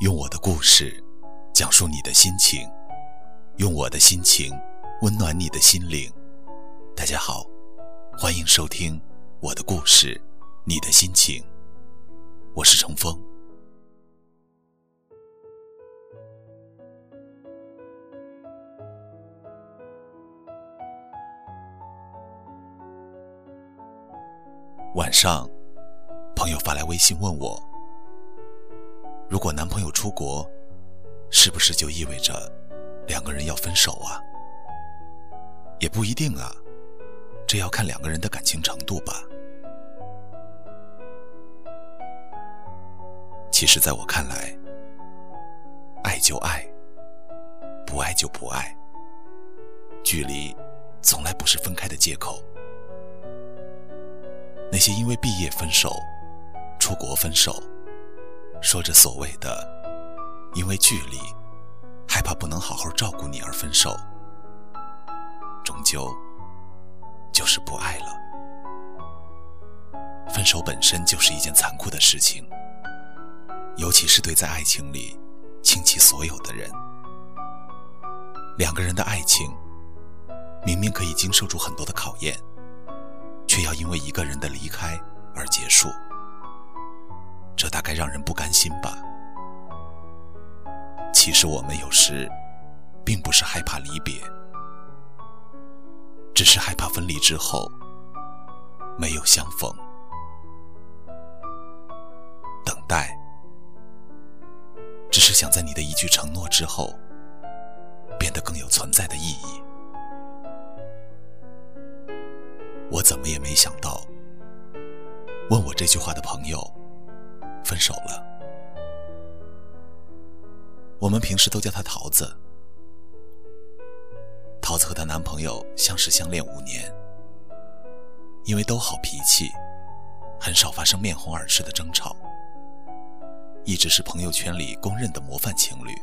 用我的故事讲述你的心情，用我的心情温暖你的心灵。大家好，欢迎收听我的故事，你的心情。我是程峰。晚上，朋友发来微信问我：“如果男朋友出国，是不是就意味着两个人要分手啊？”也不一定啊，这要看两个人的感情程度吧。其实，在我看来，爱就爱，不爱就不爱。距离从来不是分开的借口。那些因为毕业分手、出国分手，说着所谓的因为距离、害怕不能好好照顾你而分手，终究就是不爱了。分手本身就是一件残酷的事情，尤其是对在爱情里倾其所有的人。两个人的爱情，明明可以经受住很多的考验。却要因为一个人的离开而结束，这大概让人不甘心吧。其实我们有时并不是害怕离别，只是害怕分离之后没有相逢。等待，只是想在你的一句承诺之后，变得更有存在的意义。我怎么也没想到，问我这句话的朋友分手了。我们平时都叫她桃子。桃子和她男朋友相识相恋五年，因为都好脾气，很少发生面红耳赤的争吵，一直是朋友圈里公认的模范情侣。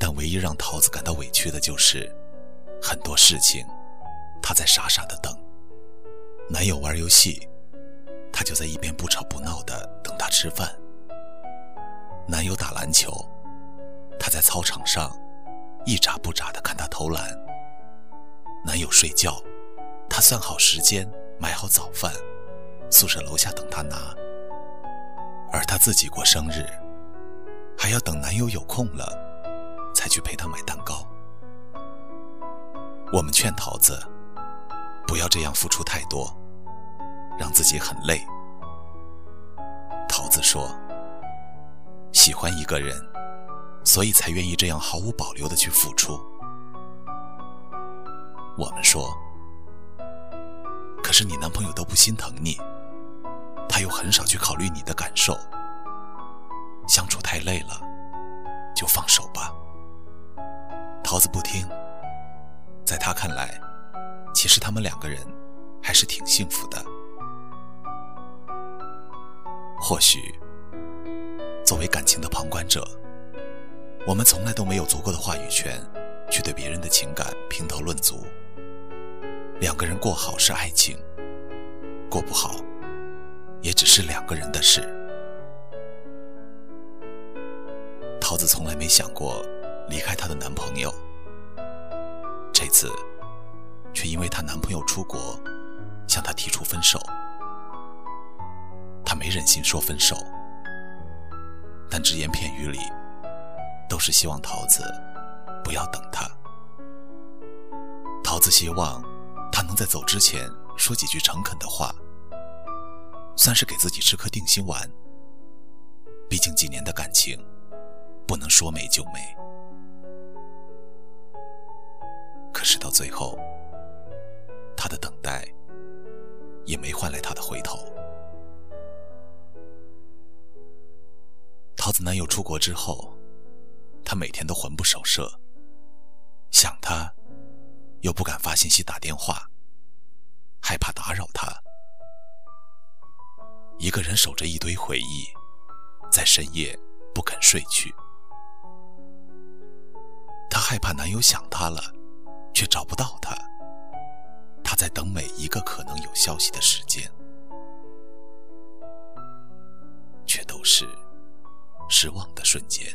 但唯一让桃子感到委屈的就是，很多事情。她在傻傻的等，男友玩游戏，她就在一边不吵不闹的等他吃饭。男友打篮球，她在操场上一眨不眨的看他投篮。男友睡觉，她算好时间，买好早饭，宿舍楼下等他拿。而她自己过生日，还要等男友有空了，才去陪他买蛋糕。我们劝桃子。不要这样付出太多，让自己很累。桃子说：“喜欢一个人，所以才愿意这样毫无保留的去付出。”我们说：“可是你男朋友都不心疼你，他又很少去考虑你的感受，相处太累了，就放手吧。”桃子不听，在他看来。其实他们两个人还是挺幸福的。或许，作为感情的旁观者，我们从来都没有足够的话语权去对别人的情感评头论足。两个人过好是爱情，过不好也只是两个人的事。桃子从来没想过离开她的男朋友，这次。却因为她男朋友出国，向她提出分手。没忍心说分手，但只言片语里都是希望桃子不要等他。桃子希望他能在走之前说几句诚恳的话，算是给自己吃颗定心丸。毕竟几年的感情，不能说没就没。可是到最后。他的等待也没换来他的回头。桃子男友出国之后，她每天都魂不守舍，想他，又不敢发信息打电话，害怕打扰他，一个人守着一堆回忆，在深夜不肯睡去。她害怕男友想她了，却找不到他。她在等每一个可能有消息的时间，却都是。失望的瞬间。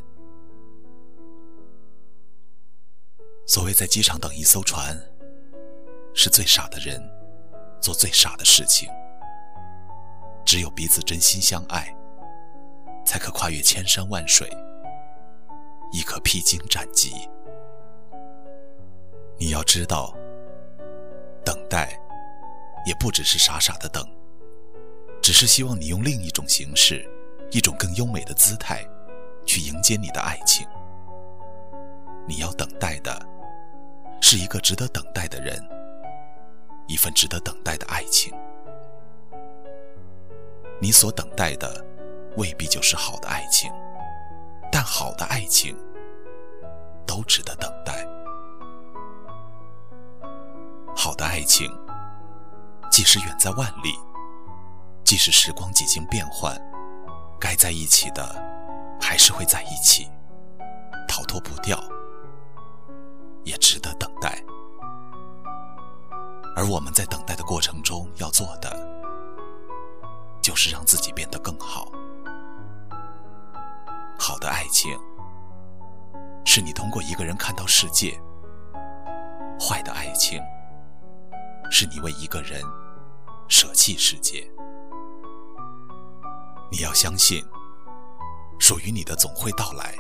所谓在机场等一艘船，是最傻的人做最傻的事情。只有彼此真心相爱，才可跨越千山万水，亦可披荆斩棘。你要知道，等待也不只是傻傻的等，只是希望你用另一种形式，一种更优美的姿态，去迎接你的爱情。你要等待的，是一个值得等待的人，一份值得等待的爱情。你所等待的，未必就是好的爱情，但好的爱情，都值得等待。好的爱情，即使远在万里，即使时光几经变换，该在一起的，还是会在一起，逃脱不掉，也值得等待。而我们在等待的过程中要做的，就是让自己变得更好。好的爱情，是你通过一个人看到世界；坏的爱情，是你为一个人舍弃世界。你要相信，属于你的总会到来。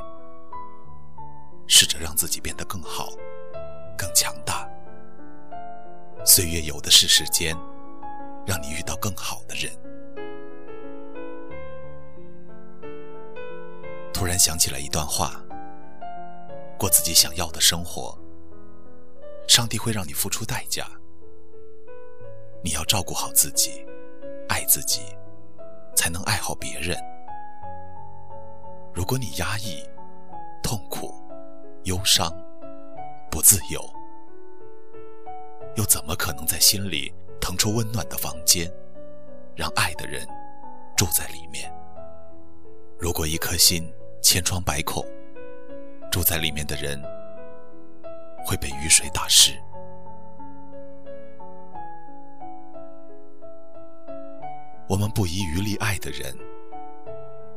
试着让自己变得更好，更强大。岁月有的是时间，让你遇到更好的人。突然想起来一段话：过自己想要的生活，上帝会让你付出代价。你要照顾好自己，爱自己，才能爱好别人。如果你压抑、痛苦、忧伤、不自由，又怎么可能在心里腾出温暖的房间，让爱的人住在里面？如果一颗心千疮百孔，住在里面的人会被雨水打湿。我们不遗余力爱的人，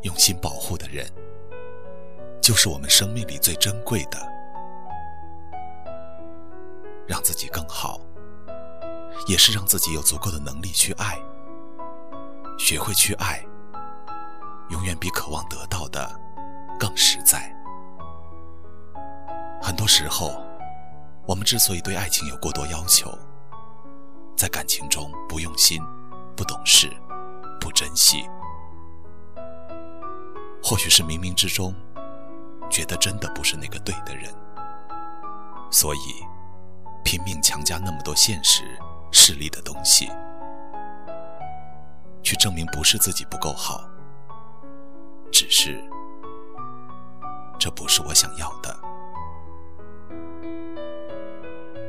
用心保护的人，就是我们生命里最珍贵的。让自己更好，也是让自己有足够的能力去爱。学会去爱，永远比渴望得到的。更实在。很多时候，我们之所以对爱情有过多要求，在感情中不用心、不懂事、不珍惜，或许是冥冥之中觉得真的不是那个对的人，所以拼命强加那么多现实势力的东西，去证明不是自己不够好，只是。这不是我想要的。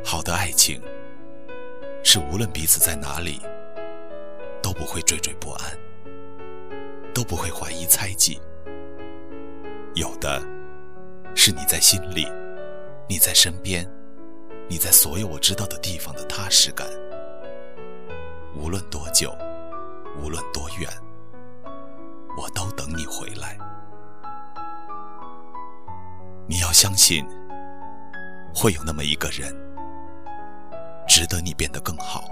好的爱情，是无论彼此在哪里，不会惴惴不安，都不会怀疑猜忌。有的，是你在心里，你在身边，你在所有我知道的地方的踏实感。无论多久，无论多远，我都等你回来。你要相信，会有那么一个人，值得你变得更好，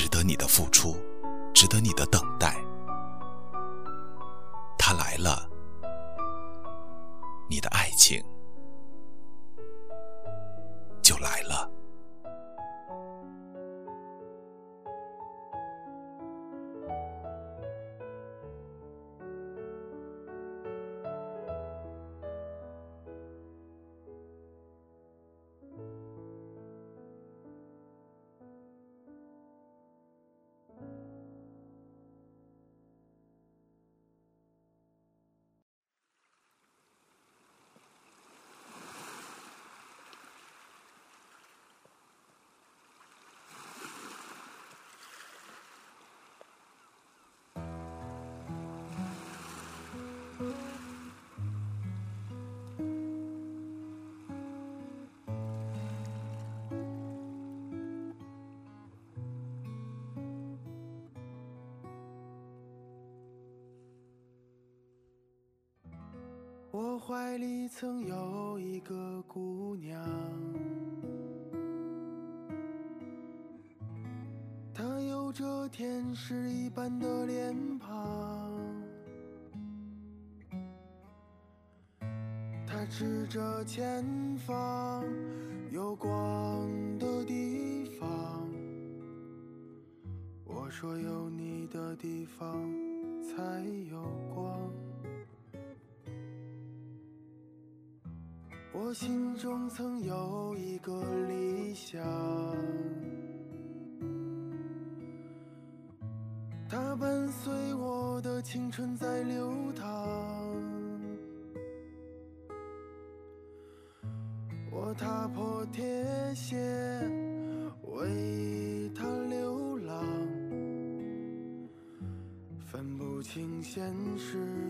值得你的付出，值得你的等待。他来了，你的爱情我怀里曾有一个姑娘，她有着天使一般的脸庞，她指着前方有光的地方。我说有你的地方才有光。我心中曾有一个理想，它伴随我的青春在流淌。我踏破铁鞋为它流浪，分不清现实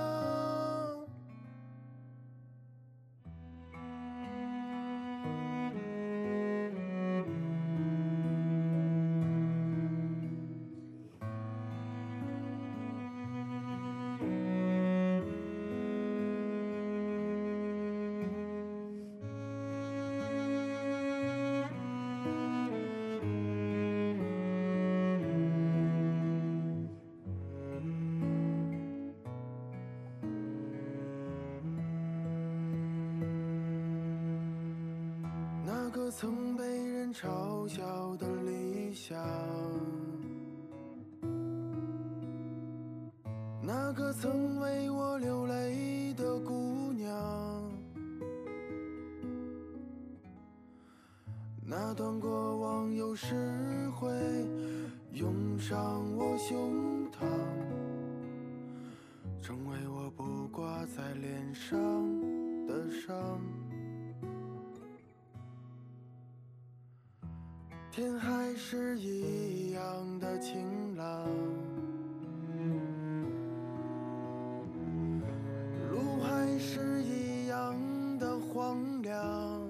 曾被人嘲笑的理想，那个曾为我流泪的姑娘，那段过往有时会涌上我胸膛，成为我不挂在脸上的伤。天还是一样的晴朗，路还是一样的荒凉。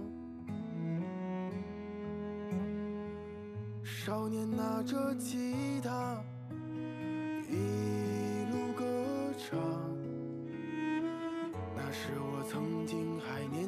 少年拿着吉他，一路歌唱，那是我曾经还年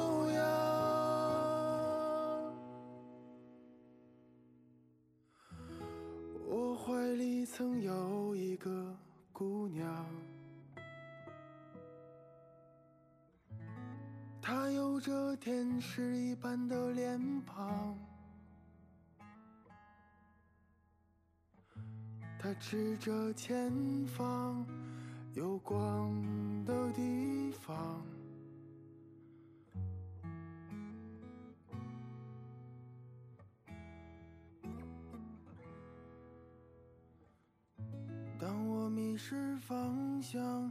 曾有一个姑娘，她有着天使一般的脸庞，她指着前方有光的地方。方向，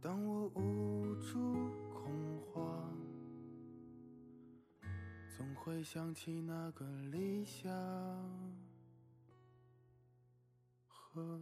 当我无助恐慌，总会想起那个理想和。